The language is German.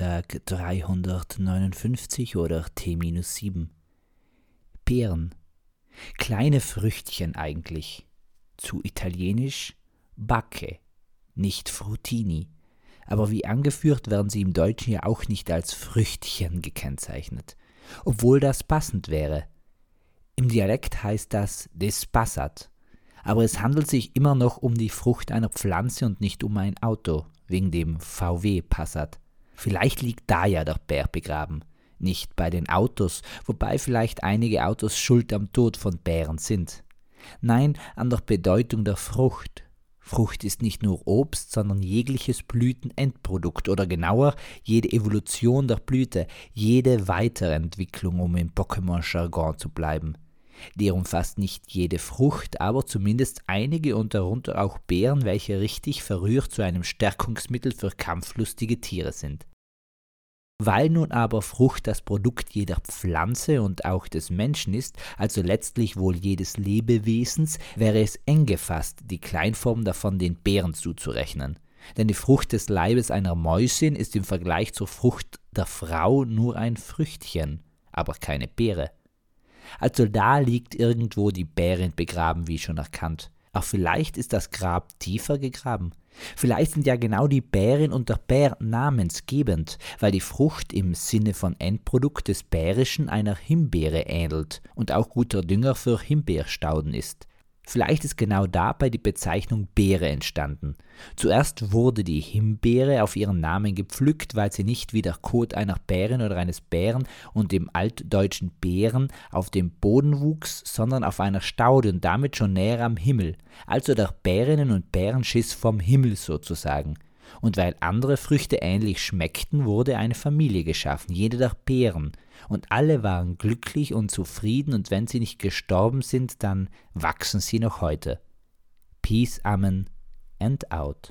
Spieltag 359 oder T-7. Beeren. Kleine Früchtchen eigentlich. Zu italienisch Bacche, nicht Frutini. Aber wie angeführt werden sie im Deutschen ja auch nicht als Früchtchen gekennzeichnet, obwohl das passend wäre. Im Dialekt heißt das Despassat, aber es handelt sich immer noch um die Frucht einer Pflanze und nicht um ein Auto, wegen dem VW Passat. Vielleicht liegt da ja der Bär begraben, nicht bei den Autos, wobei vielleicht einige Autos schuld am Tod von Bären sind. Nein, an der Bedeutung der Frucht. Frucht ist nicht nur Obst, sondern jegliches Blütenendprodukt oder genauer jede Evolution der Blüte, jede Weiterentwicklung, um im Pokémon-Jargon zu bleiben. Die umfasst nicht jede Frucht, aber zumindest einige und darunter auch Beeren, welche richtig verrührt zu einem Stärkungsmittel für kampflustige Tiere sind. Weil nun aber Frucht das Produkt jeder Pflanze und auch des Menschen ist, also letztlich wohl jedes Lebewesens, wäre es eng gefasst, die Kleinform davon den Beeren zuzurechnen. Denn die Frucht des Leibes einer Mäusin ist im Vergleich zur Frucht der Frau nur ein Früchtchen, aber keine Beere. Also da liegt irgendwo die Bärin begraben, wie schon erkannt. Auch vielleicht ist das Grab tiefer gegraben. Vielleicht sind ja genau die Bärin und der Bär namensgebend, weil die Frucht im Sinne von Endprodukt des Bärischen einer Himbeere ähnelt und auch guter Dünger für Himbeerstauden ist. Vielleicht ist genau dabei die Bezeichnung Beere entstanden. Zuerst wurde die Himbeere auf ihren Namen gepflückt, weil sie nicht wie der Kot einer Bärin oder eines Bären und dem altdeutschen Bären auf dem Boden wuchs, sondern auf einer Staude und damit schon näher am Himmel, also der Bärinnen und Bärenschiss vom Himmel sozusagen. Und weil andere Früchte ähnlich schmeckten, wurde eine Familie geschaffen, jede der Beeren, und alle waren glücklich und zufrieden, und wenn sie nicht gestorben sind, dann wachsen sie noch heute. Peace, Amen and out.